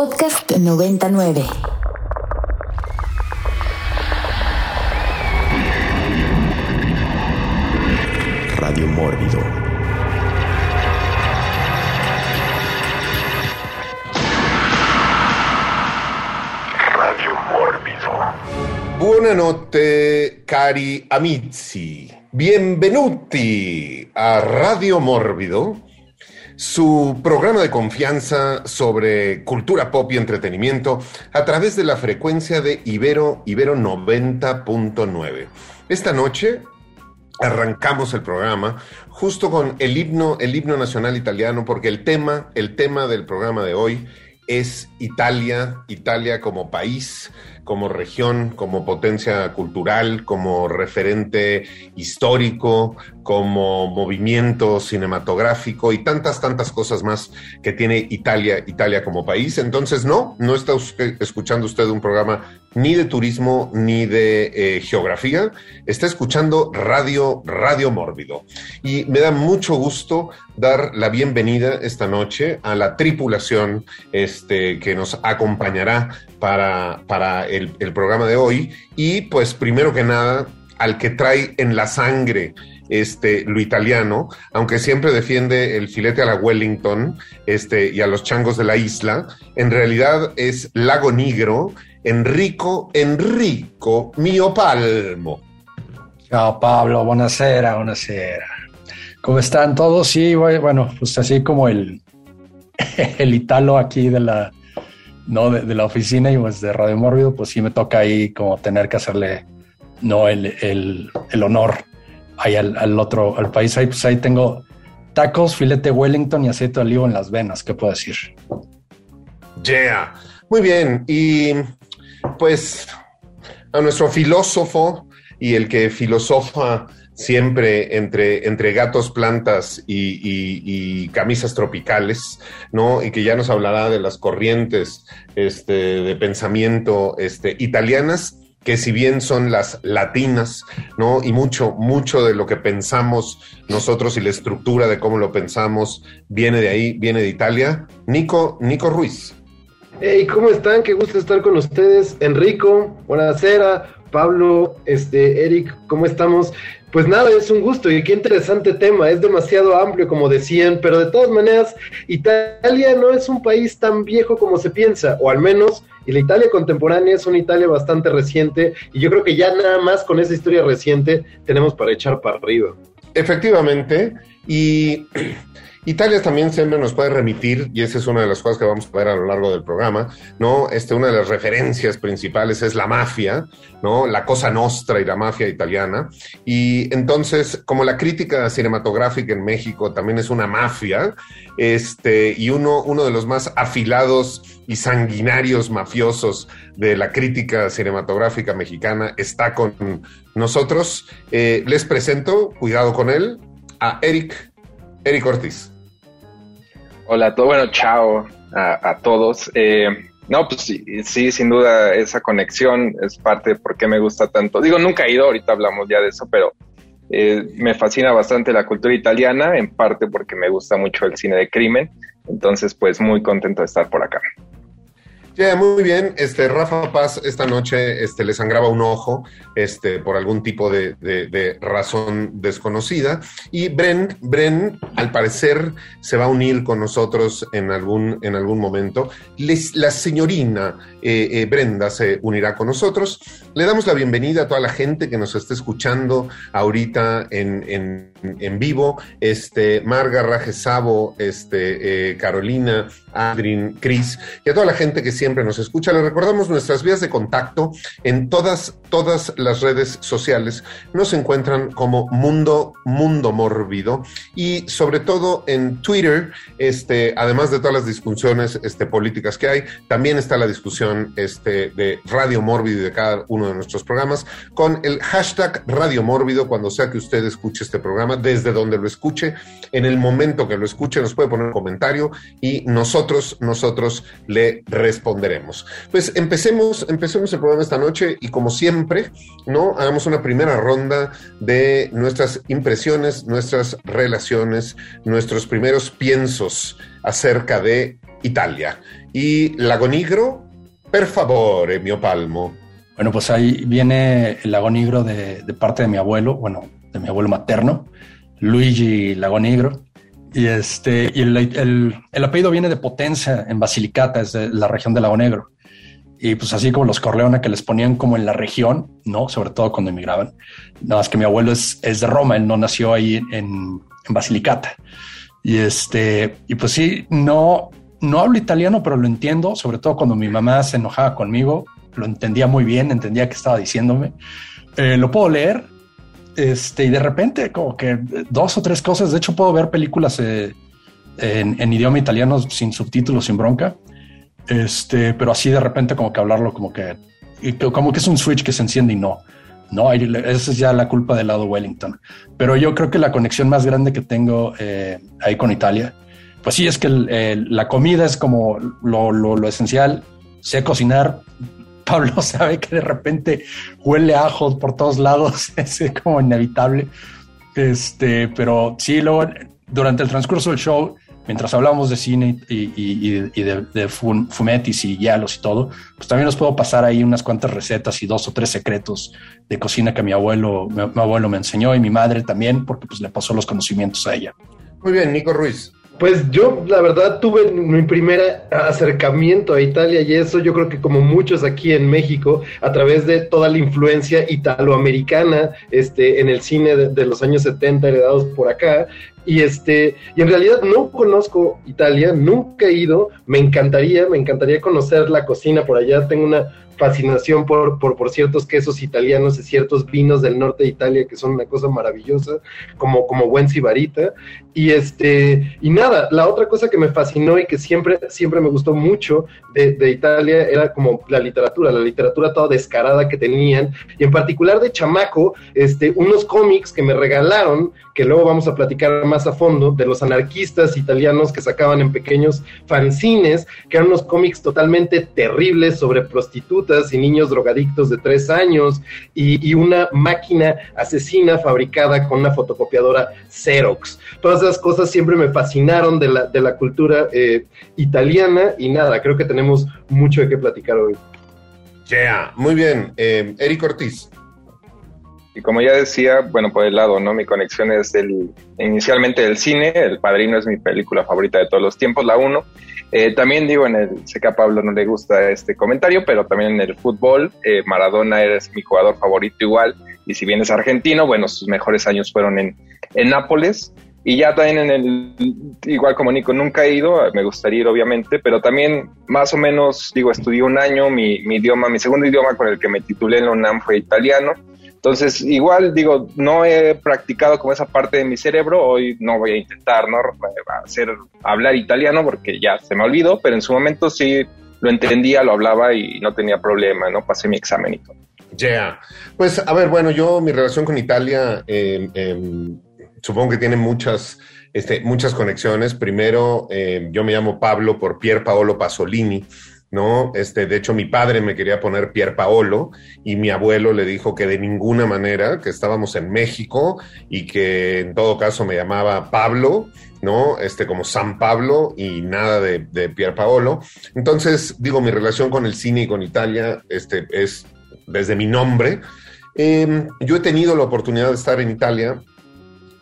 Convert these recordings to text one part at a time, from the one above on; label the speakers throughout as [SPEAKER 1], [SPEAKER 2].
[SPEAKER 1] Podcast 99.
[SPEAKER 2] Radio Mórbido. Radio Mórbido.
[SPEAKER 3] Buonanotte, cari amici. Benvenuti a Radio Mórbido, su programa de confianza sobre cultura pop y entretenimiento a través de la frecuencia de Ibero, Ibero 90.9. Esta noche arrancamos el programa justo con el himno, el himno nacional italiano, porque el tema, el tema del programa de hoy es Italia, Italia como país, como región, como potencia cultural, como referente histórico, como movimiento cinematográfico y tantas, tantas cosas más que tiene Italia, Italia como país. Entonces, no, no está escuchando usted un programa ni de turismo ni de eh, geografía, está escuchando Radio, Radio Mórbido. Y me da mucho gusto dar la bienvenida esta noche a la tripulación este, que nos acompañará para, para el, programa de hoy. Y pues primero que nada, al que trae en la sangre este, lo italiano, aunque siempre defiende el filete a la Wellington este, y a los changos de la isla, en realidad es Lago Nigro, Enrico, Enrico Mio Palmo.
[SPEAKER 4] Ciao Pablo, buonasera, buonasera. ¿Cómo están todos? Sí, bueno, pues así como el, el italo aquí de la, no, de, la oficina y pues de Radio Mórbido, pues sí me toca ahí como tener que hacerle no el, el, el honor ahí al, otro, al país. Ahí, pues ahí tengo tacos, filete Wellington y aceite de olivo en las venas, ¿qué puedo decir?
[SPEAKER 3] Yeah, muy bien. Y pues a nuestro filósofo y el que filosofa siempre entre, entre gatos, plantas y, camisas tropicales, ¿no? Y que ya nos hablará de las corrientes este, de pensamiento este, italianas que si bien son las latinas, ¿no? Y mucho, mucho de lo que pensamos nosotros y la estructura de cómo lo pensamos viene de ahí, viene de Italia. Nico, Nico Ruiz.
[SPEAKER 5] Hey, ¿cómo están? Qué gusto estar con ustedes. Enrico, buenasera. Pablo, este, Eric, ¿cómo estamos? Pues nada, es un gusto y qué interesante tema, es demasiado amplio como decían, pero de todas maneras, Italia no es un país tan viejo como se piensa, o al menos y la Italia contemporánea es una Italia bastante reciente y yo creo que ya nada más con esa historia reciente tenemos para echar para arriba.
[SPEAKER 3] Efectivamente, y Italia también siempre nos puede remitir, y esa es una de las cosas que vamos a ver a lo largo del programa, ¿no? Este, una de las referencias principales es la mafia, ¿no? La cosa nostra y la mafia italiana. Y entonces, como la crítica cinematográfica en México también es una mafia, este, y uno, uno de los más afilados y sanguinarios mafiosos de la crítica cinematográfica mexicana está con nosotros. Eh, les presento, cuidado con él, a Eric Eric Ortiz.
[SPEAKER 6] Hola, todo bueno, chao a, todos. Eh, no, pues sí, sin duda esa conexión es parte de por qué me gusta tanto. Digo, nunca he ido, ahorita hablamos ya de eso, pero eh, me fascina bastante la cultura italiana, en parte porque me gusta mucho el cine de crimen. Entonces, pues muy contento de estar por acá.
[SPEAKER 3] Ya, muy bien. Este, Rafa Paz esta noche este, le sangraba un ojo este, por algún tipo de, razón desconocida. Y Bren, Bren, al parecer, se va a unir con nosotros en algún, en algún momento. la señorina eh, eh, Brenda se unirá con nosotros. Le damos la bienvenida a toda la gente que nos está escuchando ahorita en, vivo. Este, Marga Raje Sabo, este, eh, Carolina, Adrin, Cris y a toda la gente que siempre nos escucha. Le recordamos nuestras vías de contacto en todas, todas las redes sociales. Nos encuentran como Mundo, Mundo Mórbido y sobre todo en Twitter, este, además de todas las discusiones este, políticas que hay, también está la discusión este, de Radio Mórbido y de cada uno de nuestros programas con el hashtag Radio Mórbido cuando sea que usted escuche este programa programa desde donde lo escuche, en el momento que lo escuche, nos puede poner un comentario y nosotros, nosotros le responderemos. Pues empecemos, empecemos el programa esta noche y como siempre, ¿no? Hagamos una primera ronda de nuestras impresiones, nuestras relaciones, nuestros primeros piensos acerca de Italia. Y Lago Nigro, per favore, mio palmo.
[SPEAKER 4] Bueno, pues ahí viene el Lago Nigro de, de parte de mi abuelo, bueno, de mi abuelo materno, Luigi Lago Nigro. Y, este, y el, el, el, apellido viene de Potenza, en Basilicata, es de la región del Lago Negro. Y pues así como los Corleone que les ponían como en la región, ¿no? Sobre todo cuando emigraban. Nada más que mi abuelo es, es de Roma, él no nació ahí en, en Basilicata. Y este, y pues sí, no, no hablo italiano, pero lo entiendo, sobre todo cuando mi mamá se enojaba conmigo, lo entendía muy bien, entendía qué estaba diciéndome. Eh, lo puedo leer, este, y de repente como que dos o tres cosas, de hecho puedo ver películas eh, en, idioma italiano sin subtítulos, sin bronca, este, pero así de repente como que hablarlo como que, como que es un switch que se enciende y no. No, esa es ya la culpa del lado Wellington. Pero yo creo que la conexión más grande que tengo eh, ahí con Italia, pues sí, es que la comida es como lo, lo, lo, esencial. Sé cocinar. Pablo sabe que de repente huele a ajo por todos lados, es como inevitable. Este, pero sí, luego durante el transcurso del show mientras hablamos de cine y, y, y de, de, fumetis y hielos y todo, pues también nos puedo pasar ahí unas cuantas recetas y dos o tres secretos de cocina que mi abuelo, mi abuelo me enseñó y mi madre también, porque pues le pasó los conocimientos a ella.
[SPEAKER 3] Muy bien, Nico Ruiz.
[SPEAKER 5] Pues yo, la verdad, tuve mi primer acercamiento a Italia y eso yo creo que como muchos aquí en México, a través de toda la influencia italoamericana este, en el cine de, de los años 70 heredados por acá, y este, y en realidad no conozco Italia, nunca he ido, me encantaría, me encantaría conocer la cocina por allá, tengo una fascinación por, por, por, ciertos quesos italianos y ciertos vinos del norte de Italia que son una cosa maravillosa, como, como buen sibarita. Y este, y nada, la otra cosa que me fascinó y que siempre, siempre me gustó mucho de, de Italia era como la literatura, la literatura toda descarada que tenían, y en particular de chamaco, este, unos cómics que me regalaron, que luego vamos a platicar más a fondo, de los anarquistas italianos que sacaban en pequeños fanzines, que eran unos cómics totalmente terribles sobre prostitutas y niños drogadictos de tres años, y, una máquina asesina fabricada con una fotocopiadora Xerox. Todas esas cosas siempre me fascinaron de la, de la cultura eh, italiana, y nada, creo que tenemos mucho de qué platicar hoy.
[SPEAKER 3] Yeah, muy bien. Eh, Eric Ortiz.
[SPEAKER 6] Y como ya decía, bueno, por el lado, ¿no? Mi conexión es del, inicialmente del cine, El Padrino es mi película favorita de todos los tiempos, la uno. Eh, también digo, en el, sé que a Pablo no le gusta este comentario, pero también en el fútbol, eh, Maradona es mi jugador favorito igual, y si bien es argentino, bueno, sus mejores años fueron en, en Nápoles. Y ya también en el, igual como Nico, nunca he ido, me gustaría ir obviamente, pero también más o menos, digo, estudié un año, mi, mi idioma, mi segundo idioma con el que me titulé en la UNAM fue italiano, entonces, igual digo, no he practicado como esa parte de mi cerebro, hoy no voy a intentar, ¿no? Hacer, hablar italiano porque ya se me olvidó, pero en su momento sí lo entendía, lo hablaba y no tenía problema, ¿no? Pasé mi examen y todo.
[SPEAKER 3] Ya, yeah. pues a ver, bueno, yo mi relación con Italia, eh, supongo que tiene muchas, este, muchas conexiones. Primero, eh, yo me llamo Pablo por Pier Paolo Pasolini. ¿No? Este, de hecho, mi padre me quería poner Pier Paolo y mi abuelo le dijo que de ninguna manera, que estábamos en México y que en todo caso me llamaba Pablo, ¿no? Este, como San Pablo y nada de, de Pier Paolo. Entonces, digo, mi relación con el cine y con Italia este, es desde mi nombre. Eh, yo he tenido la oportunidad de estar en Italia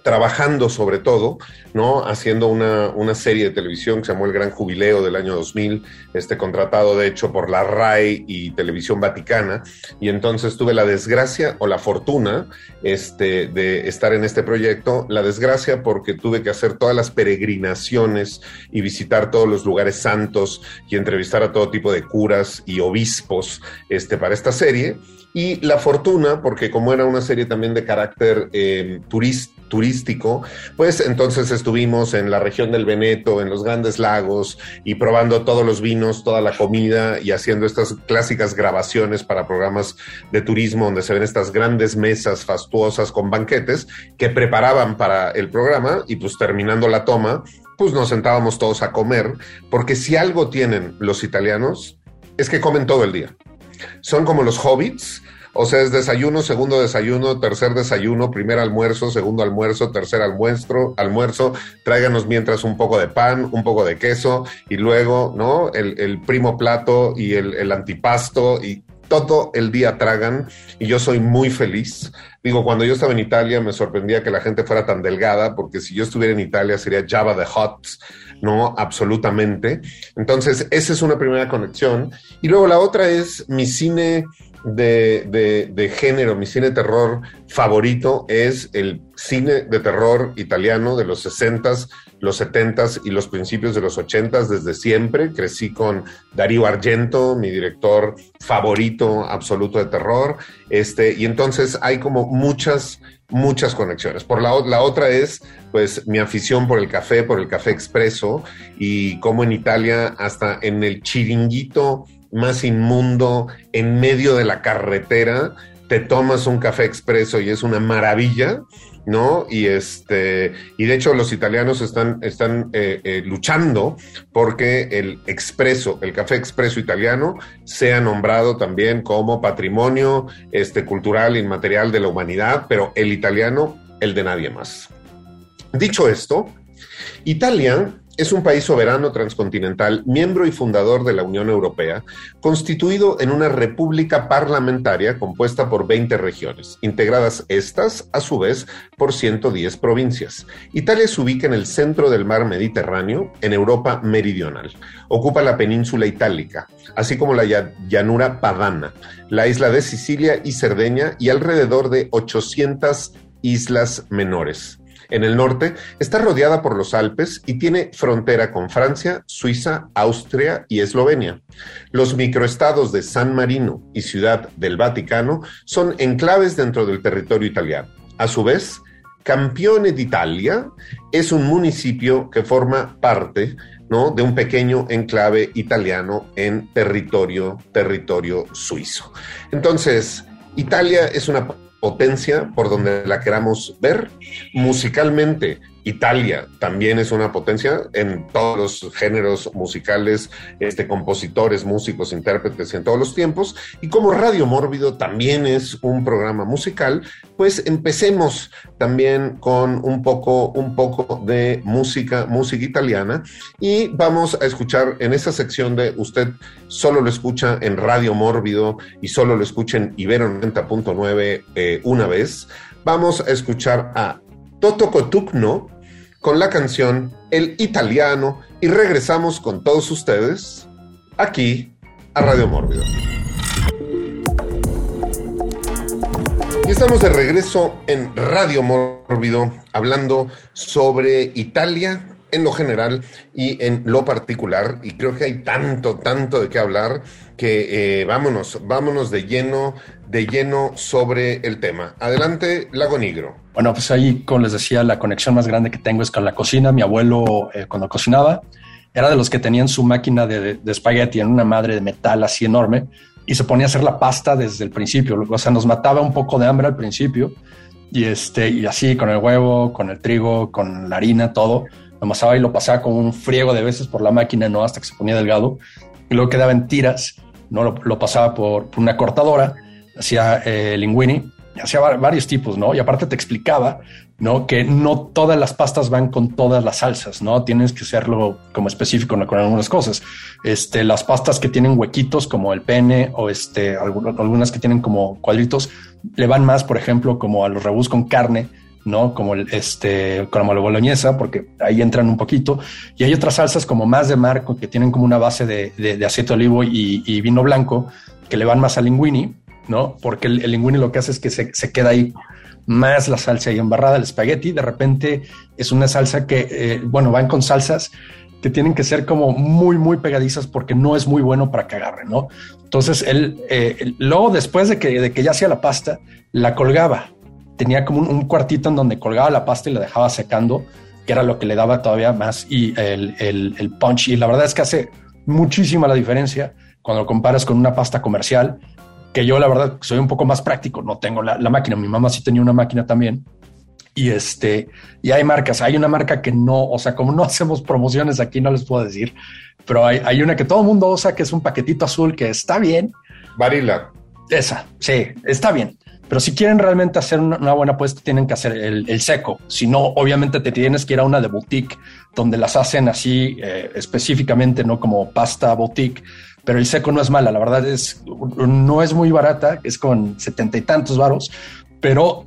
[SPEAKER 3] trabajando sobre todo, ¿no? Haciendo una, una, serie de televisión que se llamó El Gran Jubileo del año 2000, este contratado de hecho por la RAI y Televisión Vaticana, y entonces tuve la desgracia o la fortuna este, de estar en este proyecto, la desgracia porque tuve que hacer todas las peregrinaciones y visitar todos los lugares santos y entrevistar a todo tipo de curas y obispos este, para esta serie, y la fortuna porque como era una serie también de carácter eh, turístico, pues entonces estuvimos en la región del Veneto, en los grandes lagos y probando todos los vinos, toda la comida y haciendo estas clásicas grabaciones para programas de turismo donde se ven estas grandes mesas fastuosas con banquetes que preparaban para el programa y pues terminando la toma, pues nos sentábamos todos a comer, porque si algo tienen los italianos es que comen todo el día. Son como los hobbits, o sea, es desayuno, segundo desayuno, tercer desayuno, primer almuerzo, segundo almuerzo, tercer almuerzo, almuerzo, tráiganos mientras un poco de pan, un poco de queso y luego, ¿no? El, primo plato y el, el antipasto y todo el día tragan y yo soy muy feliz. Digo, cuando yo estaba en Italia me sorprendía que la gente fuera tan delgada, porque si yo estuviera en Italia sería Java the Hot, ¿no? Absolutamente. Entonces, esa es una primera conexión. Y luego la otra es mi cine de, de, género, mi cine de terror favorito es el cine de terror italiano de los 60s, los 70s y los principios de los 80s desde siempre. Crecí con Darío Argento, mi director favorito absoluto de terror. Este, y entonces hay como muchas, muchas conexiones. Por la, la otra es, pues, mi afición por el café, por el café expreso y como en Italia, hasta en el chiringuito más inmundo en medio de la carretera, te tomas un café expreso y es una maravilla, ¿no? Y este, y de hecho los italianos están, están eh, eh, luchando porque el expreso, el café expreso italiano, sea nombrado también como patrimonio este, cultural inmaterial de la humanidad, pero el italiano, el de nadie más. Dicho esto, Italia es un país soberano transcontinental, miembro y fundador de la Unión Europea, constituido en una república parlamentaria compuesta por 20 regiones, integradas estas, a su vez, por 110 provincias. Italia se ubica en el centro del mar Mediterráneo, en Europa meridional. Ocupa la península itálica, así como la llanura padana, la isla de Sicilia y Cerdeña y alrededor de 800 islas menores. En el norte está rodeada por los Alpes y tiene frontera con Francia, Suiza, Austria y Eslovenia. Los microestados de San Marino y Ciudad del Vaticano son enclaves dentro del territorio italiano. A su vez, Campione d'Italia es un municipio que forma parte ¿no? de un pequeño enclave italiano en territorio, territorio suizo. Entonces, Italia es una potencia por donde la queramos ver. Musicalmente, Italia también es una potencia en todos los géneros musicales, este, compositores, músicos, intérpretes en todos los tiempos. Y como Radio Mórbido también es un programa musical, pues empecemos también con un poco, un poco de música, música italiana. Y vamos a escuchar en esa sección de usted solo lo escucha en Radio Mórbido y solo lo escucha en Ibero 90.9 eh, una vez. Vamos a escuchar a Toto Cotugno con la canción El Italiano y regresamos con todos ustedes aquí a Radio Mórbido. Y estamos de regreso en Radio Mórbido hablando sobre Italia en lo general y en lo particular. Y creo que hay tanto, tanto de qué hablar que eh, vámonos, vámonos de lleno, de lleno sobre el tema. Adelante, Lago Negro.
[SPEAKER 4] Bueno, pues ahí, como les decía, la conexión más grande que tengo es con la cocina. Mi abuelo, eh, cuando cocinaba, era de los que tenían su máquina de, de, espagueti en una madre de metal así enorme y se ponía a hacer la pasta desde el principio. O sea, nos mataba un poco de hambre al principio y, este, y así con el huevo, con el trigo, con la harina, todo amasaba y lo pasaba con un friego de veces por la máquina, ¿no? Hasta que se ponía delgado. Y luego quedaba en tiras, ¿no? Lo, pasaba por, una cortadora, hacía eh, linguini, hacía varios tipos, ¿no? Y aparte te explicaba, ¿no? Que no todas las pastas van con todas las salsas, ¿no? Tienes que hacerlo como específico con algunas cosas. Este, las pastas que tienen huequitos como el pene o este, algunas que tienen como cuadritos, le van más, por ejemplo, como a los rebus con carne, ¿no? Como el, este, como la boloñesa, porque ahí entran un poquito. Y hay otras salsas como más de mar, que tienen como una base de, de, aceite de olivo y, vino blanco, que le van más al linguini, ¿no? Porque el, linguini lo que hace es que se, se, queda ahí más la salsa ahí embarrada, el espagueti, de repente es una salsa que, eh, bueno, van con salsas que tienen que ser como muy, muy pegadizas porque no es muy bueno para que agarre, ¿no? Entonces él, eh, luego después de que, de que ya hacía la pasta, la colgaba tenía como un, cuartito en donde colgaba la pasta y la dejaba secando, que era lo que le daba todavía más y el, el, punch. Y la verdad es que hace muchísima la diferencia cuando lo comparas con una pasta comercial, que yo la verdad soy un poco más práctico, no tengo la, la máquina, mi mamá sí tenía una máquina también. Y este, y hay marcas, hay una marca que no, o sea, como no hacemos promociones aquí, no les puedo decir, pero hay, hay una que todo el mundo usa que es un paquetito azul que está bien.
[SPEAKER 3] Varila.
[SPEAKER 4] Esa, sí, está bien. Pero si quieren realmente hacer una, buena apuesta, tienen que hacer el, seco. Si no, obviamente te tienes que ir a una de boutique donde las hacen así eh, específicamente, no como pasta boutique. Pero el seco no es mala, la verdad es no es muy barata, es con setenta y tantos varos, pero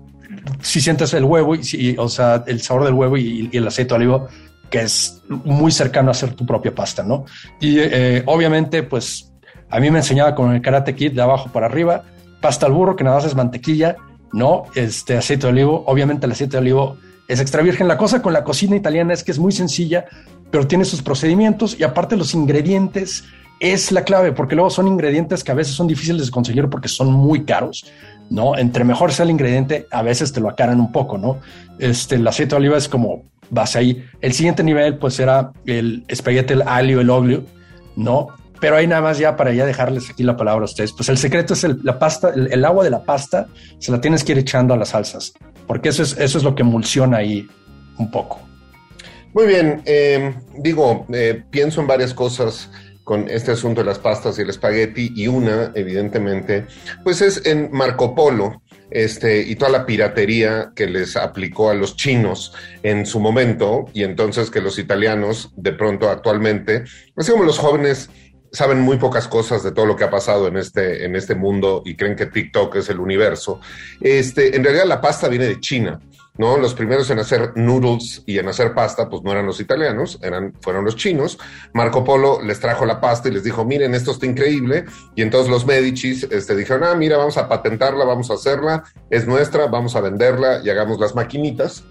[SPEAKER 4] si sientes el huevo y, o sea, el sabor del huevo y, el aceite de olivo, que es muy cercano a hacer tu propia pasta, ¿no? Y eh, obviamente, pues a mí me enseñaba con el Karate Kit de abajo para arriba, pasta al burro, que nada más es mantequilla, ¿no? Este aceite de olivo, obviamente el aceite de olivo es extra virgen. La cosa con la cocina italiana es que es muy sencilla, pero tiene sus procedimientos y aparte los ingredientes es la clave, porque luego son ingredientes que a veces son difíciles de conseguir porque son muy caros, ¿no? Entre mejor sea el ingrediente, a veces te lo acaran un poco, ¿no? Este, el aceite de oliva es como base ahí. El siguiente nivel, pues, era el espaguete, el alio, el oglio, ¿no? Pero ahí nada más ya para ya dejarles aquí la palabra a ustedes. Pues el secreto es la pasta, el, agua de la pasta se la tienes que ir echando a las salsas, porque eso es, eso es lo que emulsiona ahí un poco.
[SPEAKER 3] Muy bien, eh, digo, eh, pienso en varias cosas con este asunto de las pastas y el espagueti y una, evidentemente, pues es en Marco Polo, este, y toda la piratería que les aplicó a los chinos en su momento, y entonces que los italianos, de pronto actualmente, así como los jóvenes saben muy pocas cosas de todo lo que ha pasado en este, en este mundo y creen que TikTok es el universo. Este, en realidad la pasta viene de China. ¿no? Los primeros en hacer noodles y en hacer pasta, pues no eran los italianos, eran, fueron los chinos. Marco Polo les trajo la pasta y les dijo, miren, esto está increíble. Y entonces los Medicis este, dijeron, ah, mira, vamos a patentarla, vamos a hacerla, es nuestra, vamos a venderla y hagamos las maquinitas.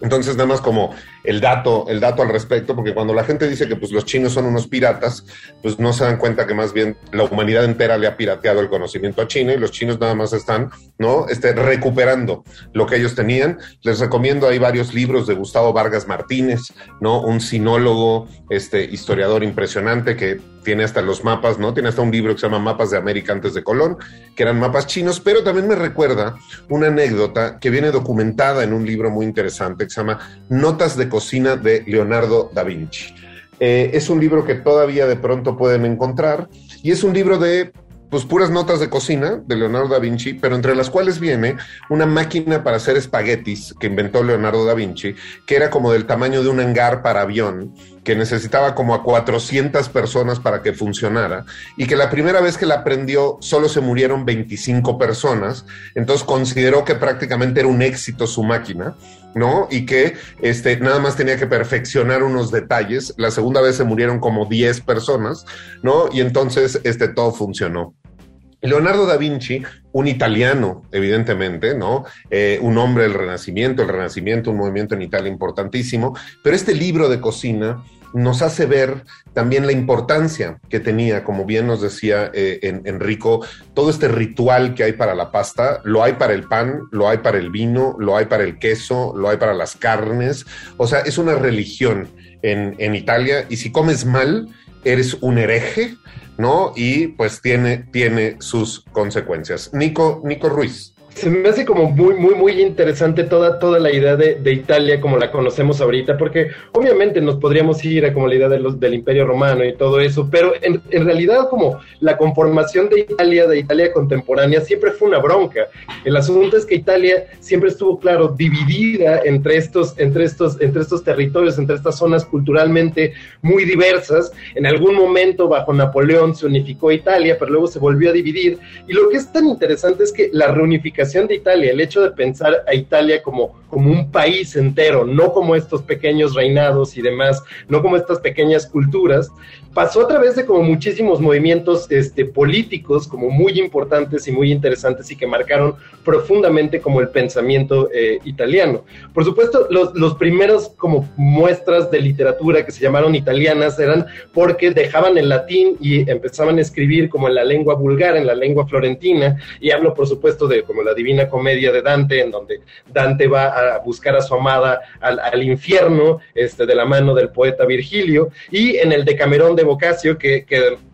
[SPEAKER 3] Entonces, nada más como el dato, el dato al respecto, porque cuando la gente dice que pues, los chinos son unos piratas, pues no se dan cuenta que más bien la humanidad entera le ha pirateado el conocimiento a China y los chinos nada más están, ¿no? Este, recuperando lo que ellos tenían. Les recomiendo, hay varios libros de Gustavo Vargas Martínez, ¿no? Un sinólogo, este, historiador impresionante que tiene hasta los mapas, ¿no? Tiene hasta un libro que se llama Mapas de América antes de Colón, que eran mapas chinos, pero también me recuerda una anécdota que viene documentada en un libro muy interesante que se llama Notas de cocina de Leonardo da Vinci. Eh, es un libro que todavía de pronto pueden encontrar y es un libro de pues puras notas de cocina de Leonardo da Vinci, pero entre las cuales viene una máquina para hacer espaguetis que inventó Leonardo da Vinci, que era como del tamaño de un hangar para avión, que necesitaba como a 400 personas para que funcionara, y que la primera vez que la aprendió solo se murieron 25 personas, entonces consideró que prácticamente era un éxito su máquina, ¿no? Y que este, nada más tenía que perfeccionar unos detalles, la segunda vez se murieron como 10 personas, ¿no? Y entonces este, todo funcionó. Leonardo da Vinci, un italiano, evidentemente, ¿no? Eh, un hombre del Renacimiento, el Renacimiento, un movimiento en Italia importantísimo, pero este libro de cocina nos hace ver también la importancia que tenía, como bien nos decía eh, Enrico, todo este ritual que hay para la pasta, lo hay para el pan, lo hay para el vino, lo hay para el queso, lo hay para las carnes, o sea, es una religión en, en Italia. Y si comes mal, eres un hereje, ¿no? Y pues tiene, tiene sus consecuencias. Nico, Nico Ruiz
[SPEAKER 5] se me hace como muy, muy, muy interesante toda, toda la idea de, de, Italia como la conocemos ahorita, porque obviamente nos podríamos ir a como la idea de los, del Imperio Romano y todo eso, pero en, en, realidad como la conformación de Italia, de Italia contemporánea, siempre fue una bronca. El asunto es que Italia siempre estuvo, claro, dividida entre estos, entre estos, entre estos territorios, entre estas zonas culturalmente muy diversas. En algún momento, bajo Napoleón, se unificó Italia, pero luego se volvió a dividir. Y lo que es tan interesante es que la reunificación de Italia, el hecho de pensar a Italia como como un país entero, no como estos pequeños reinados y demás, no como estas pequeñas culturas, pasó a través de como muchísimos movimientos este, políticos como muy importantes y muy interesantes y que marcaron profundamente como el pensamiento eh, italiano. Por supuesto, los, los primeros como muestras de literatura que se llamaron italianas eran porque dejaban el latín y empezaban a escribir como en la lengua vulgar, en la lengua florentina, y hablo por supuesto de como la Divina Comedia de Dante, en donde Dante va a buscar a su amada al, al infierno este, de la mano del poeta Virgilio, y en el Decamerón de Boccaccio, que,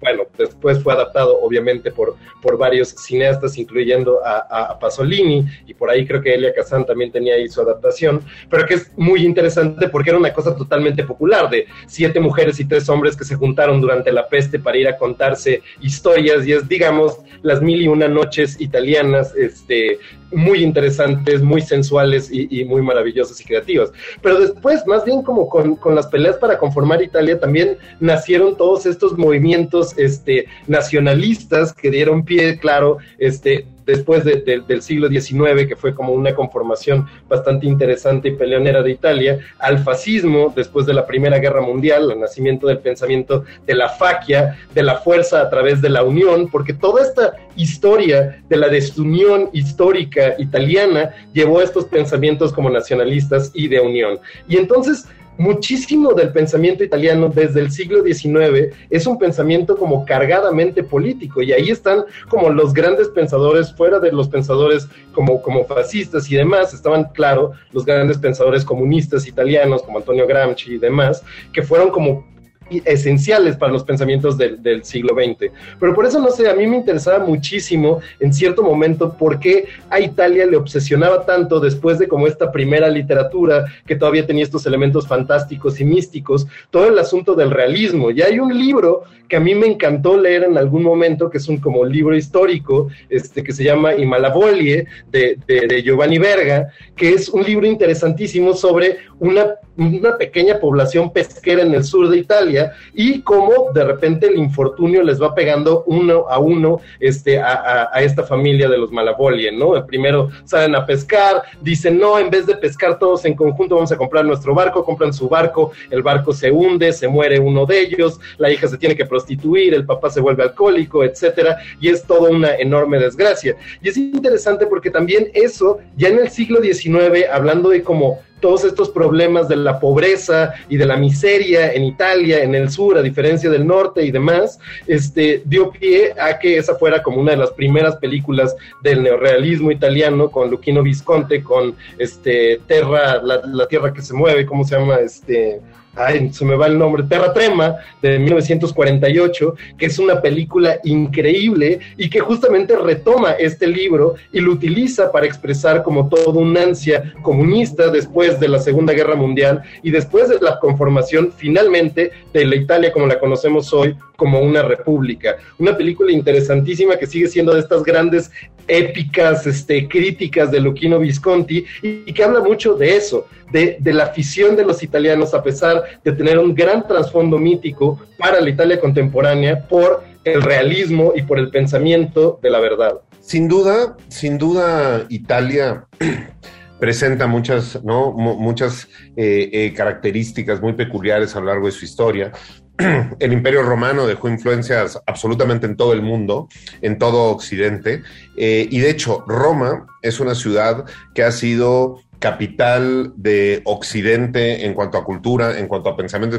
[SPEAKER 5] bueno, después fue adaptado obviamente por, por varios cineastas, incluyendo a, a, Pasolini, y por ahí creo que Elia Kazan también tenía ahí su adaptación, pero que es muy interesante porque era una cosa totalmente popular, de siete mujeres y tres hombres que se juntaron durante la peste para ir a contarse historias, y es, digamos, las mil y una noches italianas, este, muy interesantes, muy sensuales y, muy maravillosas y creativas. Pero después, más bien como con, con, las peleas para conformar Italia, también nacieron todos estos movimientos este, nacionalistas que dieron pie, claro, este, después de, de, del siglo XIX, que fue como una conformación bastante interesante y peleonera de Italia, al fascismo después de la Primera Guerra Mundial, el nacimiento del pensamiento de la faquia, de la fuerza a través de la unión, porque toda esta historia de la desunión histórica italiana llevó a estos pensamientos como nacionalistas y de unión. Y entonces muchísimo del pensamiento italiano desde el siglo XIX es un pensamiento como cargadamente político y ahí están como los grandes pensadores fuera de los pensadores como, como fascistas y demás, estaban claro los grandes pensadores comunistas italianos como Antonio Gramsci y demás, que fueron como esenciales para los pensamientos del, siglo XX. Pero por eso, no sé, a mí me interesaba muchísimo en cierto momento por qué a Italia le obsesionaba tanto después de como esta primera literatura que todavía tenía estos elementos fantásticos y místicos, todo el asunto del realismo. Y hay un libro que a mí me encantó leer en algún momento, que es un como libro histórico, este, que se llama Imalabolie, de, de, de Giovanni Verga, que es un libro interesantísimo sobre una, una pequeña población pesquera en el sur de Italia y cómo de repente el infortunio les va pegando uno a uno este, a, esta familia de los Malabolie, ¿no? Primero salen a pescar, dicen, no, en vez de pescar todos en conjunto, vamos a comprar nuestro barco, compran su barco, el barco se hunde, se muere uno de ellos, la hija se tiene que prostituir, el papá se vuelve alcohólico, etcétera, y es toda una enorme desgracia. Y es interesante porque también eso, ya en el siglo XIX, hablando de como todos estos problemas de la pobreza y de la miseria en Italia, en el sur, a diferencia del norte y demás, este, dio pie a que esa fuera como una de las primeras películas del neorrealismo italiano, con Luchino Visconte, con este, Terra, la, la tierra que se mueve, ¿cómo se llama? Este, ay, se me va el nombre, Terra Trema, de 1948, que es una película increíble y que justamente retoma este libro y lo utiliza para expresar como toda una ansia comunista después de la Segunda Guerra Mundial y después de la conformación finalmente de la Italia como la conocemos hoy como una república. Una película interesantísima que sigue siendo de estas grandes épicas este, críticas de Luchino Visconti y, y que habla mucho de eso, de, de, la afición de los italianos a pesar de tener un gran trasfondo mítico para la Italia contemporánea por el realismo y por el pensamiento de la verdad.
[SPEAKER 3] Sin duda, sin duda, Italia presenta muchas, ¿no? muchas eh, eh, características muy peculiares a lo largo de su historia. El Imperio Romano dejó influencias absolutamente en todo el mundo, en todo Occidente, eh, y de hecho Roma es una ciudad que ha sido capital de Occidente en cuanto a cultura, en cuanto a pensamiento,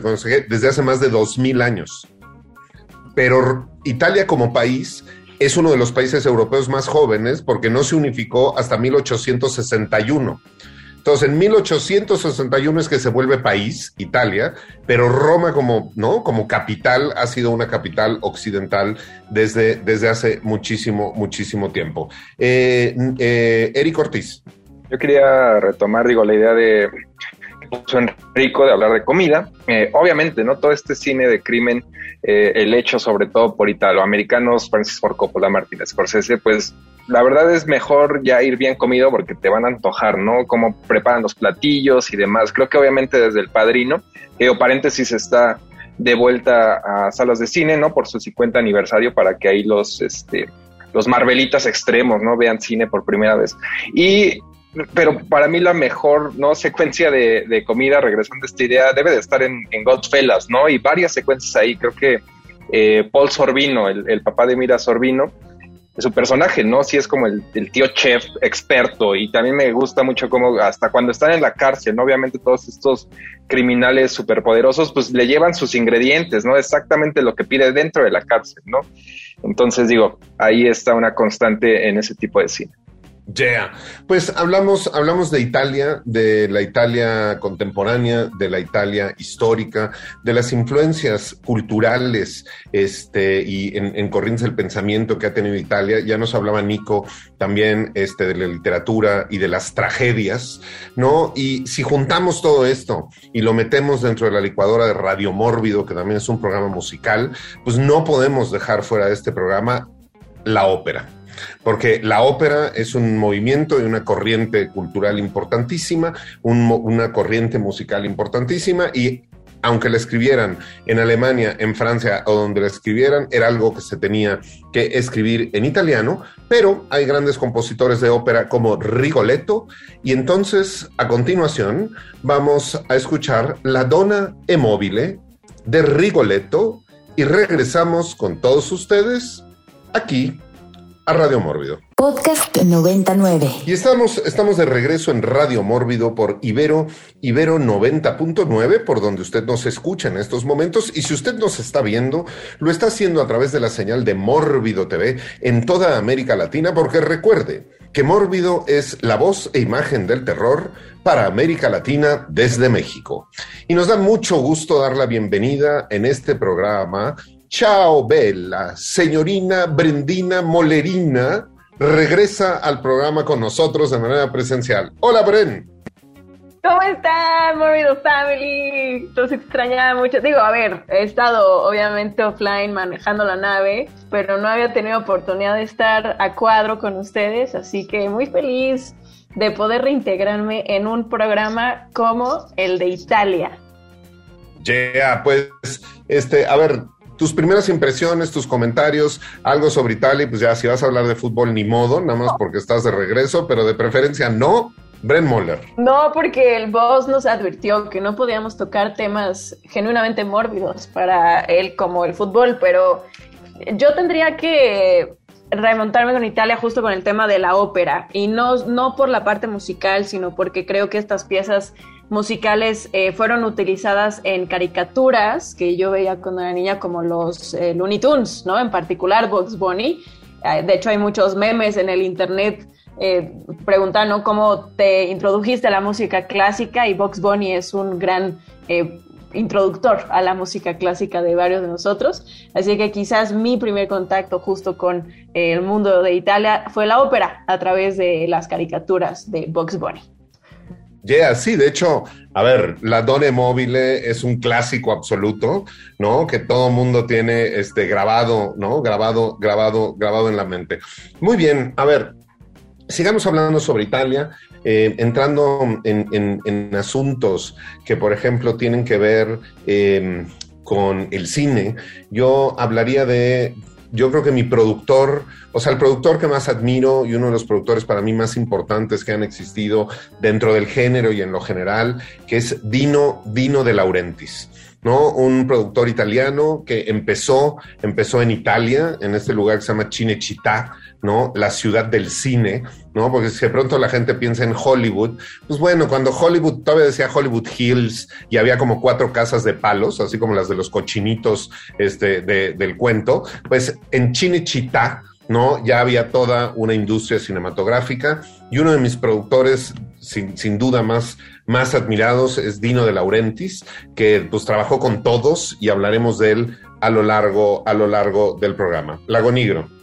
[SPEAKER 3] desde hace más de dos mil años. Pero Italia como país es uno de los países europeos más jóvenes porque no se unificó hasta 1861. Entonces, en 1861 es que se vuelve país, Italia, pero Roma como, ¿no? como capital ha sido una capital occidental desde, desde hace muchísimo, muchísimo tiempo. Eh, eh, Eric Ortiz.
[SPEAKER 6] Yo quería retomar, digo, la idea de Enrico de hablar de comida. Eh, obviamente, ¿no? Todo este cine de crimen, eh, el hecho sobre todo por italoamericanos, Francis Ford Coppola, Martínez Scorsese, pues la verdad es mejor ya ir bien comido porque te van a antojar, ¿no? Cómo preparan los platillos y demás. Creo que obviamente desde el padrino, eh, o paréntesis, está de vuelta a salas de cine, ¿no? Por su 50 aniversario para que ahí los, este, los Marvelitas extremos, ¿no? Vean cine por primera vez. Y pero para mí la mejor no secuencia de, comida, regresando a esta idea, debe de estar en, en Godfellas, ¿no? Y varias secuencias ahí, creo que eh, Paul Sorbino, el, papá de Mira Sorbino, su personaje, ¿no? Sí es como el, tío chef experto y también me gusta mucho como hasta cuando están en la cárcel, ¿no? Obviamente todos estos criminales superpoderosos pues le llevan sus ingredientes, ¿no? Exactamente lo que pide dentro de la cárcel, ¿no? Entonces digo, ahí está una constante en ese tipo de cine.
[SPEAKER 3] Yeah. Pues hablamos, hablamos de Italia, de la Italia contemporánea, de la Italia histórica, de las influencias culturales este, y en, corrientes del pensamiento que ha tenido Italia. Ya nos hablaba Nico también este, de la literatura y de las tragedias, ¿no? Y si juntamos todo esto y lo metemos dentro de la licuadora de Radio Mórbido, que también es un programa musical, pues no podemos dejar fuera de este programa la ópera porque la ópera es un movimiento y una corriente cultural importantísima, una corriente musical importantísima y aunque la escribieran en Alemania, en Francia o donde la escribieran, era algo que se tenía que escribir en italiano, pero hay grandes compositores de ópera como Rigoletto y entonces a continuación vamos a escuchar La Donna e Mobile de Rigoletto y regresamos con todos ustedes aquí a Radio Mórbido.
[SPEAKER 1] Podcast 99.
[SPEAKER 3] Y estamos, estamos de regreso en Radio Mórbido por Ibero, Ibero 90.9, por donde usted nos escucha en estos momentos. Y si usted nos está viendo, lo está haciendo a través de la señal de Mórbido TV en toda América Latina, porque recuerde que Mórbido es la voz e imagen del terror para América Latina desde México. Y nos da mucho gusto dar la bienvenida en este programa Ciao Bella, señorina Brendina Molerina regresa al programa con nosotros de manera presencial. Hola Bren.
[SPEAKER 7] ¿Cómo están, Morido Family? Los extrañaba mucho. Digo, a ver, he estado obviamente offline manejando la nave, pero no había tenido oportunidad de estar a cuadro con ustedes, así que muy feliz de poder reintegrarme en un programa como el de Italia.
[SPEAKER 3] Ya, pues, este, a ver, tus primeras impresiones, tus comentarios, algo sobre Italia, pues ya si vas a hablar de fútbol, ni modo, nada más porque estás de regreso, pero de preferencia no. Bren Moller.
[SPEAKER 7] No, porque el boss nos advirtió que no podíamos tocar temas genuinamente mórbidos para él como el fútbol, pero yo tendría que remontarme con Italia justo con el tema de la ópera y no, no por la parte musical, sino porque creo que estas piezas musicales eh, fueron utilizadas en caricaturas que yo veía cuando era niña, como los eh, Looney Tunes, ¿no? En particular Bugs Bunny. Eh, de hecho, hay muchos memes en el internet preguntando cómo te introdujiste a la música clásica y Bugs Bunny es un gran introductor a la música clásica de varios de nosotros. Así que quizás mi primer contacto justo con el mundo de Italia fue la ópera a través de las caricaturas de Bugs Bunny.
[SPEAKER 3] Yeah, sí, de hecho, a ver, la Done Mobile es un clásico absoluto, ¿no? Que todo mundo tiene este grabado, ¿no? Grabado, grabado, grabado en la mente. Muy bien, a ver, sigamos hablando sobre Italia, eh, entrando en, asuntos que, por ejemplo, tienen que ver em, con el cine. Yo hablaría de yo creo que mi productor, o sea, el productor que más admiro y uno de los productores para mí más importantes que han existido dentro del género y en lo general, que es Dino, Dino de Laurentiis. ¿no? Un productor italiano que empezó, empezó en Italia, en este lugar que se llama Cinecittà, ¿no? La ciudad del cine, ¿no? Porque si de pronto la gente piensa en Hollywood, pues bueno, cuando Hollywood todavía decía Hollywood Hills y había como cuatro casas de palos, así como las de los cochinitos este, del cuento, pues en Cinecittà, ¿no? Ya había toda una industria cinematográfica y uno de mis productores, sin, sin duda más más admirados es Dino de Laurentiis, que pues trabajó con todos y hablaremos de él a lo largo, a lo largo del programa. Lago Negro.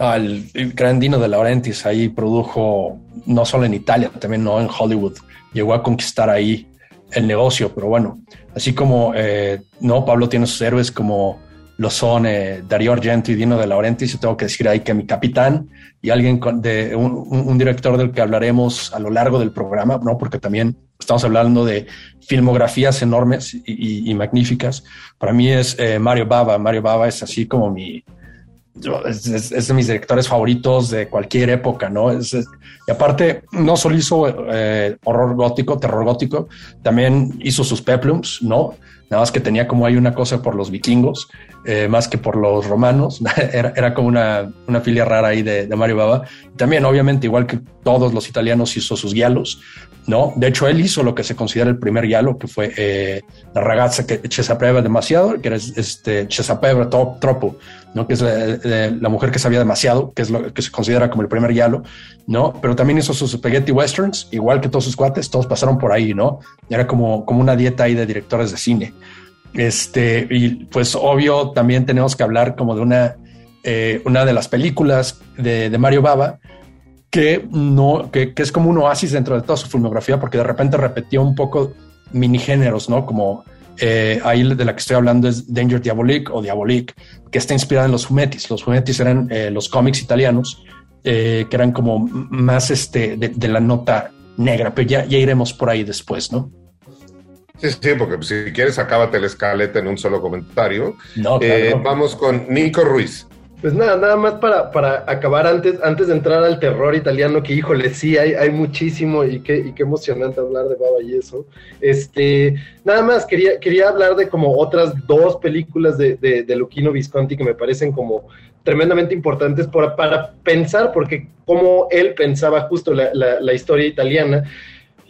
[SPEAKER 4] El, gran Dino de Laurentiis ahí produjo, no solo en Italia, también no en Hollywood, llegó a conquistar ahí el negocio, pero bueno, así como eh, no, Pablo tiene sus héroes como lo son eh, Darío Argento y Dino de Laurentiis. Yo tengo que decir ahí que mi capitán y alguien de un, director del que hablaremos a lo largo del programa, no, porque también estamos hablando de filmografías enormes y, magníficas. Para mí es eh, Mario Bava. Mario Bava es así como mi, es, de mis directores favoritos de cualquier época, ¿no? y aparte, no solo hizo eh, horror gótico, terror gótico, también hizo sus peplums, ¿no? Nada más que tenía como hay una cosa por los vikingos, eh, más que por los romanos. era, era, como una, una, filia rara ahí de, de Mario Baba. También, obviamente, igual que todos los italianos, hizo sus guialos, ¿no? De hecho, él hizo lo que se considera el primer giallo, que fue eh, la ragazza que se sapeva demasiado, que era este, se sapeva troppo, ¿no? Que es la, mujer que sabía demasiado, que es lo que se considera como el primer giallo, ¿no? Pero también hizo sus spaghetti westerns, igual que todos sus cuates, todos pasaron por ahí, ¿no? Era como, como una dieta ahí de directores de cine. Este, y pues obvio, también tenemos que hablar como de una, eh, una de las películas de, de Mario Baba, que no, que, que, es como un oasis dentro de toda su filmografía, porque de repente repetía un poco minigéneros, ¿no? Como eh, ahí de la que estoy hablando es Danger Diabolique o Diabolique, que está inspirada en los fumetis. Los fumetis eran eh, los cómics italianos, que eran como más este, de, la nota negra, pero ya, ya iremos por ahí después, ¿no?
[SPEAKER 3] Sí, sí, porque si quieres, acábate el escalete en un solo comentario. No, claro. Vamos con Nico Ruiz.
[SPEAKER 5] Pues nada, nada más para, para acabar antes, antes de entrar al terror italiano, que híjole, sí, hay, hay muchísimo y qué, y qué emocionante hablar de Baba y eso. Este, nada más quería, quería hablar de como otras dos películas de, de, de Luchino Visconti que me parecen como tremendamente importantes para, para pensar, porque como él pensaba justo la, la, la historia italiana.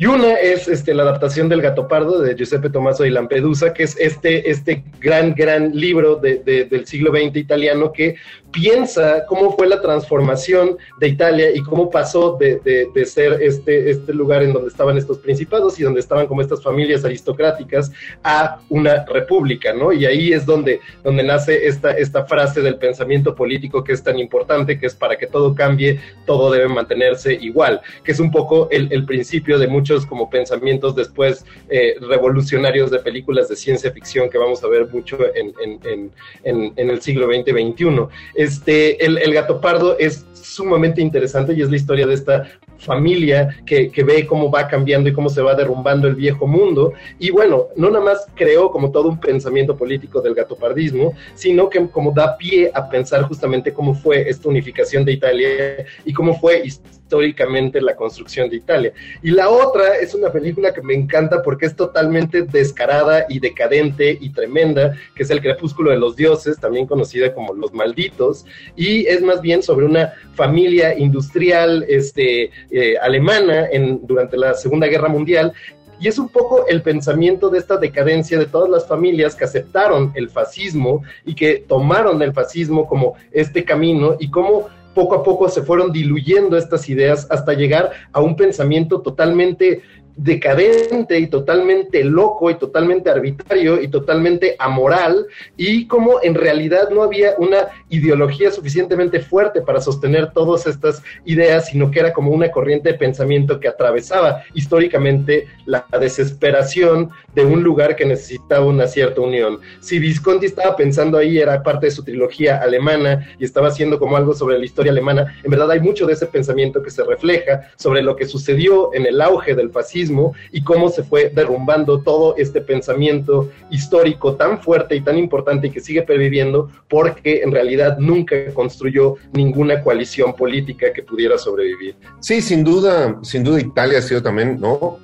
[SPEAKER 5] Y una es este, la adaptación del Gato Pardo de Giuseppe Tommaso di Lampedusa, que es este, este gran, gran libro de, de, del siglo XX italiano que piensa cómo fue la transformación de Italia y cómo pasó de, de, ser este, este lugar en donde estaban estos principados y donde estaban como estas familias aristocráticas a una república, ¿no? Y ahí es donde, donde nace esta, esta frase del pensamiento político que es tan importante, que es para que todo cambie, todo debe mantenerse igual, que es un poco el, el principio de muchos como pensamientos después eh, revolucionarios de películas de ciencia ficción que vamos a ver mucho en, en, en, en el siglo XX-XXI. Este, el, el gato pardo es sumamente interesante y es la historia de esta familia que, que, ve cómo va cambiando y cómo se va derrumbando el viejo mundo. Y bueno, no nada más creó como todo un pensamiento político del gatopardismo, sino que como da pie a pensar justamente cómo fue esta unificación de Italia y cómo fue históricamente la construcción de Italia. Y la otra es una película que me encanta porque es totalmente descarada y decadente y tremenda, que es El Crepúsculo de los Dioses, también conocida como Los Malditos, y es más bien sobre una familia industrial este, eh, alemana en, durante la Segunda Guerra Mundial y es un poco el pensamiento de esta decadencia de todas las familias que aceptaron el fascismo y que tomaron el fascismo como este camino y cómo poco a poco se fueron diluyendo estas ideas hasta llegar a un pensamiento totalmente decadente y totalmente loco y totalmente arbitrario y totalmente amoral y como en realidad no había una ideología suficientemente fuerte para sostener todas estas ideas, sino que era como una corriente de pensamiento que atravesaba históricamente la desesperación de un lugar que necesitaba una cierta unión. Si Visconti estaba pensando ahí, era parte de su trilogía alemana y estaba haciendo como algo sobre la historia alemana, en verdad hay mucho de ese pensamiento que se refleja sobre lo que sucedió en el auge del fascismo y cómo se fue derrumbando todo este pensamiento histórico tan fuerte y tan importante y que sigue perviviendo porque en realidad nunca construyó ninguna coalición política que pudiera sobrevivir.
[SPEAKER 3] Sí, sin duda, sin duda Italia ha sido también, ¿no?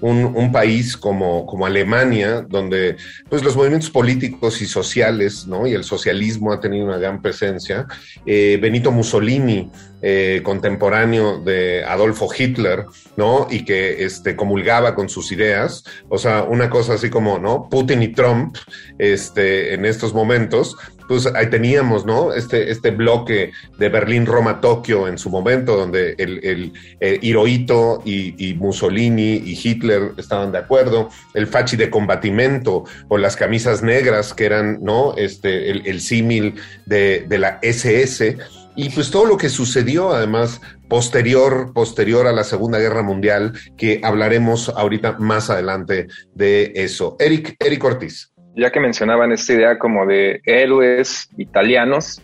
[SPEAKER 3] Un, país como, como Alemania, donde pues, los movimientos políticos y sociales ¿no? y el socialismo ha tenido una gran presencia. Eh, Benito Mussolini eh, contemporáneo de Adolfo Hitler, ¿no? Y que este, comulgaba con sus ideas. O sea, una cosa así como, ¿no? Putin y Trump, este, en estos momentos, pues ahí teníamos, ¿no? Este, este bloque de Berlín, Roma, Tokio en su momento, donde el, el, eh, Hirohito y, Mussolini y Hitler estaban de acuerdo, el fachi de combatimento o las camisas negras que eran, ¿no? Este, el, el símil de, de la SS y pues todo lo que sucedió además posterior, posterior a la Segunda Guerra Mundial, que hablaremos ahorita más adelante de eso. Eric, Eric Ortiz.
[SPEAKER 6] Ya que mencionaban esta idea como de héroes italianos,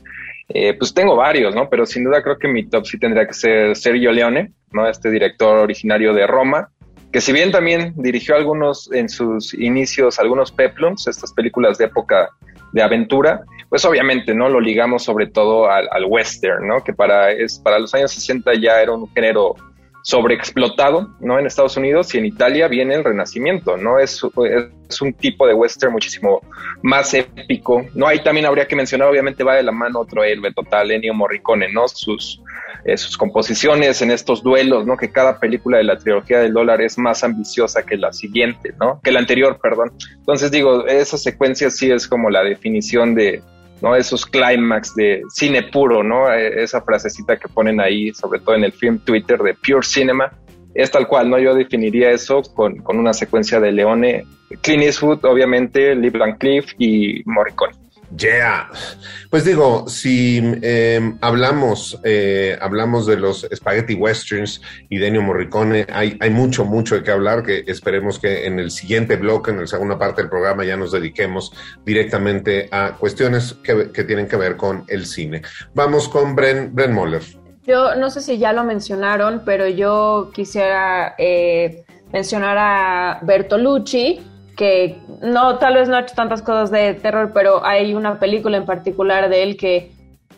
[SPEAKER 6] eh, pues tengo varios, ¿no? Pero sin duda creo que mi top sí tendría que ser Sergio Leone, ¿no? Este director originario de Roma, que si bien también dirigió algunos en sus inicios, algunos peplums, estas películas de época de aventura, pues obviamente, ¿no? Lo ligamos sobre todo al, al western, ¿no? Que para, es, para los años 60 ya era un género sobreexplotado, ¿no? En Estados Unidos y en Italia viene el Renacimiento, ¿no? Es, es, un tipo de western muchísimo más épico, ¿no? Ahí también habría que mencionar, obviamente va de la mano otro héroe total, Ennio Morricone, ¿no? Sus, eh, sus composiciones en estos duelos, ¿no? Que cada película de la trilogía del dólar es más ambiciosa que la siguiente, ¿no? Que la anterior, perdón. Entonces digo, esa secuencia sí es como la definición de, ¿no? Esos clímax de cine puro, ¿no? E, esa frasecita que ponen ahí, sobre todo en el film Twitter de Pure Cinema, es tal cual, ¿no? Yo definiría eso con, con una secuencia de Leone, Clint Eastwood, obviamente, Lee Cliff y Morricone.
[SPEAKER 3] Yeah. Pues digo, si em, hablamos, eh, hablamos de los Spaghetti Westerns y Denio Morricone, hay, hay mucho, mucho de qué hablar, que esperemos que en el siguiente bloque, en la segunda parte del programa, ya nos dediquemos directamente a cuestiones que, que tienen que ver con el cine. Vamos con Bren, Bren Moller.
[SPEAKER 7] Yo no sé si ya lo mencionaron, pero yo quisiera eh, mencionar a Bertolucci, que no, tal vez no ha hecho tantas cosas de terror, pero hay una película en particular de él que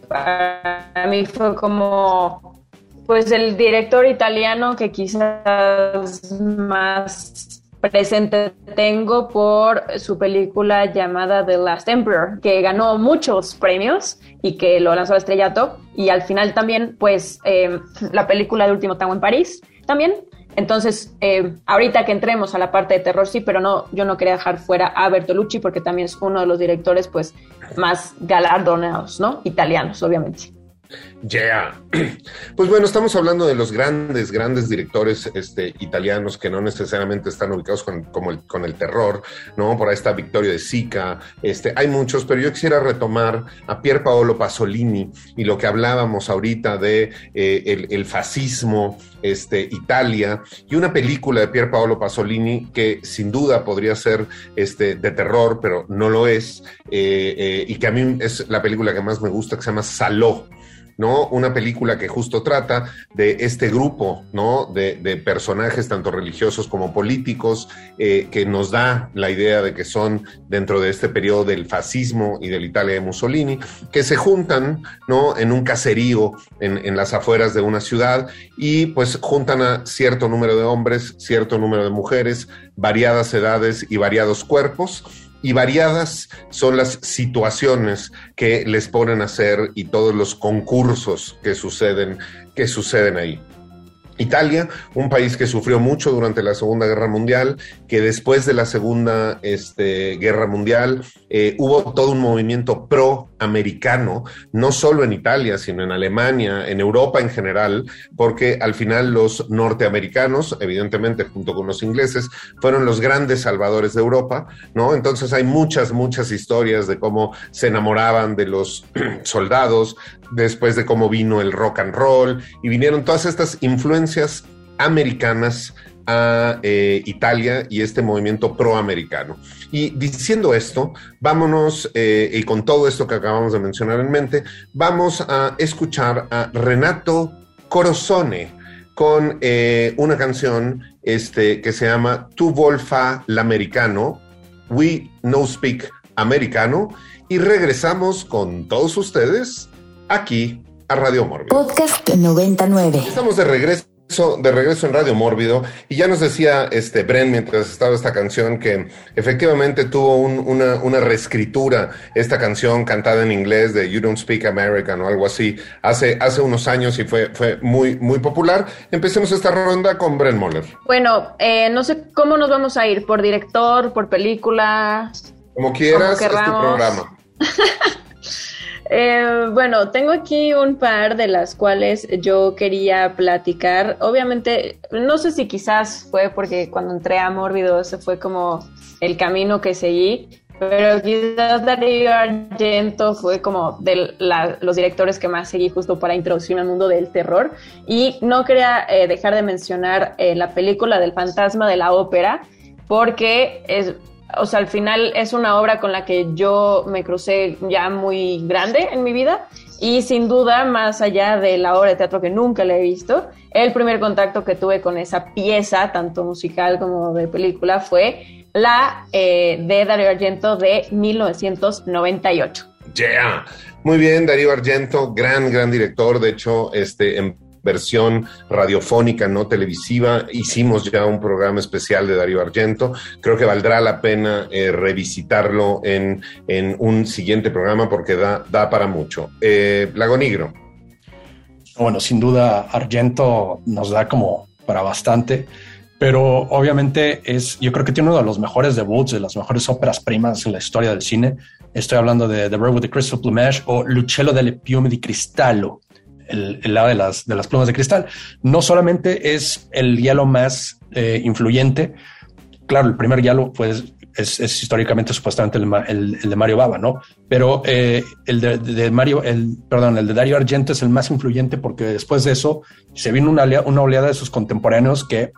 [SPEAKER 7] para mí fue como, pues el director italiano que quizás más presente tengo por su película llamada The Last Emperor, que ganó muchos premios y que lo lanzó al estrellato. Y al final también, pues, eh, la película de Último Tango en París, también entonces, eh, ahorita que entremos a la parte de terror, sí, pero no, yo no quería dejar fuera a Bertolucci porque también es uno de los directores, pues, más galardonados, ¿no? Italianos, obviamente.
[SPEAKER 3] Yeah. Pues bueno, estamos hablando de los grandes, grandes directores este, italianos que no necesariamente están ubicados con, el, con el terror, ¿no? Por ahí está Victorio de Sica, este, hay muchos, pero yo quisiera retomar a Pier Paolo Pasolini y lo que hablábamos ahorita de eh, el, fascismo, este, Italia, y una película de Pier Paolo Pasolini que sin duda podría ser este, de terror, pero no lo es, eh, eh, y que a mí es la película que más me gusta, que se llama Saló. ¿No? Una película que justo trata de este grupo. De, personajes tanto religiosos como políticos, eh, que nos da la idea de que son dentro de este periodo del fascismo y de la Italia de Mussolini, que se juntan, ¿no? En un caserío en, en las afueras de una ciudad y pues juntan a cierto número de hombres, cierto número de mujeres, variadas edades y variados cuerpos y variadas son las situaciones que les ponen a hacer y todos los concursos que suceden, que suceden ahí. Italia, un país que sufrió mucho durante la Segunda Guerra Mundial, que después de la Segunda este, Guerra Mundial eh, hubo todo un movimiento pro-americano, no solo en Italia, sino en Alemania, en Europa en general, porque al final los norteamericanos, evidentemente junto con los ingleses, fueron los grandes salvadores de Europa, ¿no? Entonces hay muchas, muchas historias de cómo se enamoraban de los soldados, después de cómo vino el rock and roll, y vinieron todas estas influencias americanas a eh, Italia y este movimiento proamericano. Y diciendo esto, vámonos, eh, y con todo esto que acabamos de mencionar en mente, vamos a escuchar a Renato Corosone con eh, una canción este, que se llama Tu Volfa l'Americano, We No Speak Americano, y regresamos con todos ustedes aquí a Radio Mórbido.
[SPEAKER 1] Podcast 99.
[SPEAKER 3] Estamos de regreso de regreso en Radio Mórbido y ya nos decía este Bren mientras estaba esta canción que efectivamente tuvo una, una, reescritura esta canción cantada en inglés de You Don't Speak American o algo así hace, hace unos años y fue, fue muy, muy popular. Empecemos esta ronda con Bren Moller.
[SPEAKER 7] Bueno, eh, no sé cómo nos vamos a ir, por director, por película.
[SPEAKER 3] Como quieras, es tu programa.
[SPEAKER 7] Eh, bueno, tengo aquí un par de las cuales yo quería platicar. Obviamente, no sé si quizás fue porque cuando entré a Mórbido ese fue como el camino que seguí, pero quizás Darío Argento fue como de los directores que más seguí justo para introducirme al mundo del terror. Y no quería eh, dejar de mencionar eh, la película del fantasma de la ópera, porque es o sea, al final es una obra con la que yo me crucé ya muy grande en mi vida y sin duda, más allá de la obra de teatro que nunca le he visto, el primer contacto que tuve con esa pieza, tanto musical como de película, fue la eh, de Dario Argento de 1998.
[SPEAKER 3] Yeah. Muy bien, Darío Argento, gran, gran director. De hecho, este, en versión radiofónica, no televisiva, hicimos ya un programa especial de Darío Argento. Creo que valdrá la pena eh, revisitarlo en, en, un siguiente programa porque da, da para mucho. Eh, Lago Negro.
[SPEAKER 4] Bueno, sin duda, Argento nos da como para bastante pero obviamente es, yo creo que tiene uno de los mejores debuts, de las mejores óperas primas en la historia del cine. Estoy hablando de The Bird with the Crystal Plumage o Lucello delle Piume di Cristallo, el, lado de las, de las plumas de cristal. No solamente es el hielo más eh, influyente, claro, el primer hielo pues, es, históricamente supuestamente el, el, de Mario Baba, ¿no? Pero eh, el de, Mario, el, perdón, el de Dario Argento es el más influyente porque después de eso se vino una, una oleada de sus contemporáneos que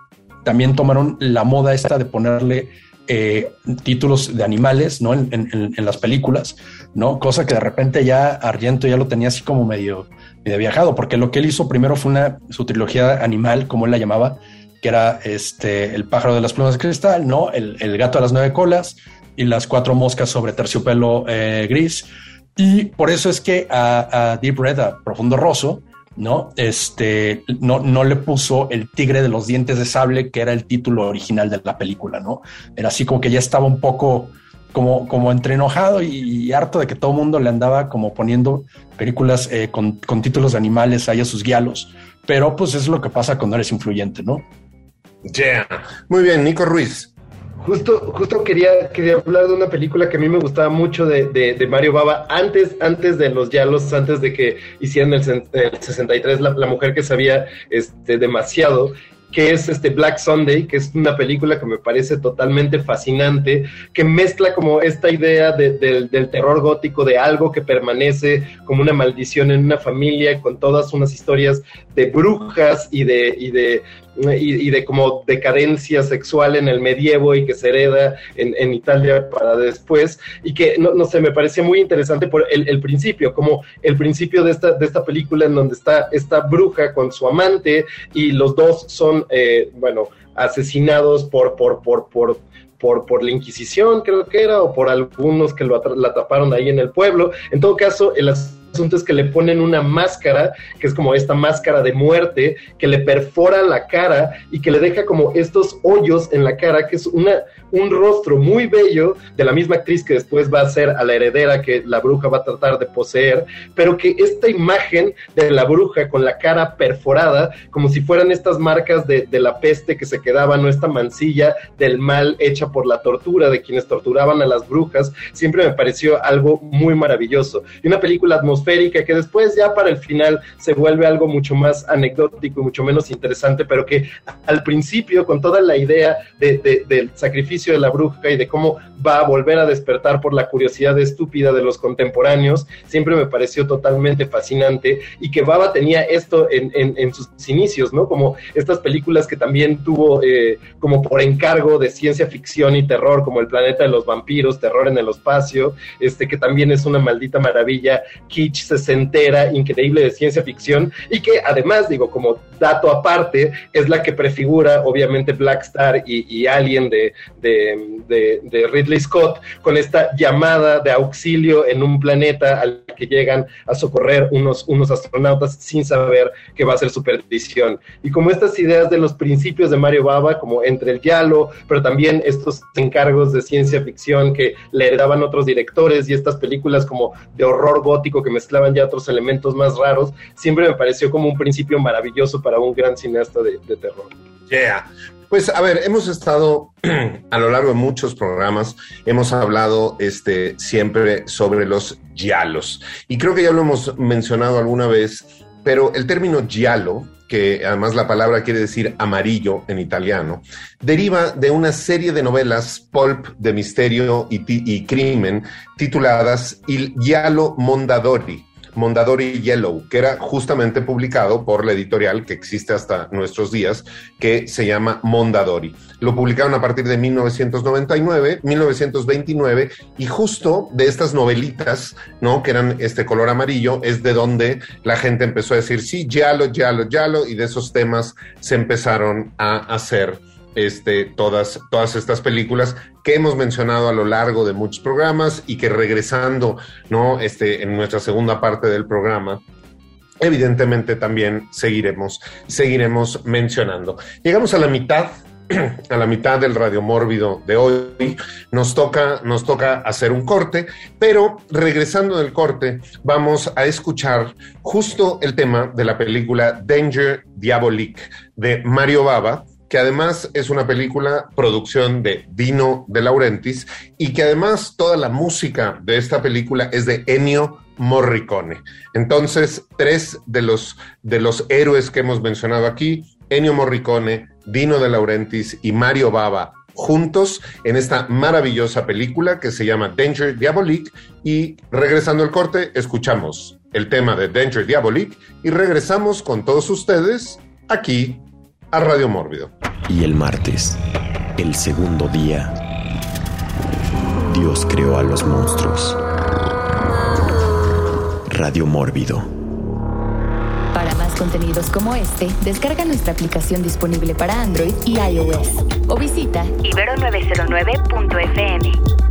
[SPEAKER 4] también tomaron la moda esta de ponerle eh, títulos de animales, ¿no? En, en, en, las películas, ¿no? Cosa que de repente ya Argento ya lo tenía así como medio, medio viajado, porque lo que él hizo primero fue una, su trilogía animal, como él la llamaba, que era este, el pájaro de las plumas de cristal, ¿no? El, el gato de las nueve colas y las cuatro moscas sobre terciopelo eh, gris. Y por eso es que a, a Deep Red, a Profundo Rosso, ¿no? Este, no, no le puso el tigre de los dientes de sable, que era el título original de la película, ¿no? Era así como que ya estaba un poco como, como entre enojado y, y harto de que todo el mundo le andaba como poniendo películas eh, con, con, títulos de animales ahí a sus guialos. Pero pues es lo que pasa cuando eres influyente, ¿no?
[SPEAKER 3] Yeah. Muy bien, Nico Ruiz.
[SPEAKER 5] Justo, justo quería, quería hablar de una película que a mí me gustaba mucho de, de, de Mario Baba, antes, antes de los Yalos, antes de que hicieran el, el 63, la, la, mujer que sabía este, demasiado, que es este Black Sunday, que es una película que me parece totalmente fascinante, que mezcla como esta idea de, de, del terror gótico, de algo que permanece como una maldición en una familia, con todas unas historias de brujas y de y, y, de como decadencia sexual en el medievo y que se hereda en, en Italia para después y que no, no, sé, me parecía muy interesante por el, principio, como el principio de esta, de esta película en donde está esta bruja con su amante y los dos son, eh, bueno, asesinados por, por, por, por por, por la Inquisición, creo que era, o por algunos que lo la taparon ahí en el pueblo. En todo caso, el es que le ponen una máscara, que es como esta máscara de muerte, que le perfora la cara y que le deja como estos hoyos en la cara, que es una, un rostro muy bello de la misma actriz que después va a ser a la heredera que la bruja va a tratar de poseer, pero que esta imagen de la bruja con la cara perforada, como si fueran estas marcas de, de la peste que se quedaban, o esta mancilla del mal hecha por la tortura de quienes torturaban a las brujas, siempre me pareció algo muy maravilloso. Y una película atmosférica que después ya para el final se vuelve algo mucho más anecdótico y mucho menos interesante, pero que al principio con toda la idea de, de, del sacrificio de la bruja y de cómo va a volver a despertar por la curiosidad estúpida de los contemporáneos, siempre me pareció totalmente fascinante y que Baba tenía esto en, sus inicios, ¿no? Como estas películas que también tuvo eh, como por encargo de ciencia ficción y terror, como El planeta de los vampiros, Terror en el espacio, este que también es una maldita maravilla, sesentera, increíble de ciencia ficción y que además, digo, como dato aparte, es la que prefigura obviamente Black Star y, y Alien de, de, de, de, Ridley Scott con esta llamada de auxilio en un planeta al que llegan a socorrer unos, unos astronautas sin saber que va a ser su perdición. Y como estas ideas de los principios de Mario Baba, como entre el diálogo, pero también estos encargos de ciencia ficción que le heredaban otros directores y estas películas como de horror gótico que mezclaban ya otros elementos más raros, siempre me pareció como un principio maravilloso para un gran cineasta de, terror.
[SPEAKER 3] Yeah. Pues a ver, hemos estado a lo largo de muchos programas, hemos hablado este, siempre sobre los giallos. Y creo que ya lo hemos mencionado alguna vez, pero el término giallo, que además la palabra quiere decir amarillo en italiano, deriva de una serie de novelas pulp de misterio y, y crimen tituladas Il Giallo Mondadori Mondadori Yellow, que era justamente publicado por la editorial que existe hasta nuestros días, que se llama Mondadori. Lo publicaron a partir de 1999, 1929, y justo de estas novelitas, ¿no? Que eran este color amarillo, es de donde la gente empezó a decir, sí, Yalo, Yalo, Yalo, y de esos temas se empezaron a hacer este, todas, todas estas películas que hemos mencionado a lo largo de muchos programas y que regresando, ¿no? Este, en nuestra segunda parte del programa, evidentemente también seguiremos, seguiremos mencionando. Llegamos a la mitad a la mitad del radio mórbido de hoy, nos toca, nos toca hacer un corte, pero regresando del corte, vamos a escuchar justo el tema de la película Danger Diabolique de Mario Baba, que además es una película producción de Dino de Laurentiis y que además toda la música de esta película es de Ennio Morricone. Entonces, tres de los, de los héroes que hemos mencionado aquí, Ennio Morricone, Dino de Laurentiis y Mario Baba juntos en esta maravillosa película que se llama Danger Diabolique y regresando al corte escuchamos el tema de Danger Diabolique y regresamos con todos ustedes aquí a Radio Mórbido.
[SPEAKER 2] Y el martes, el segundo día, Dios creó a los monstruos. Radio Mórbido
[SPEAKER 1] contenidos como este, descarga nuestra aplicación disponible para Android y iOS o visita ibero909.fm.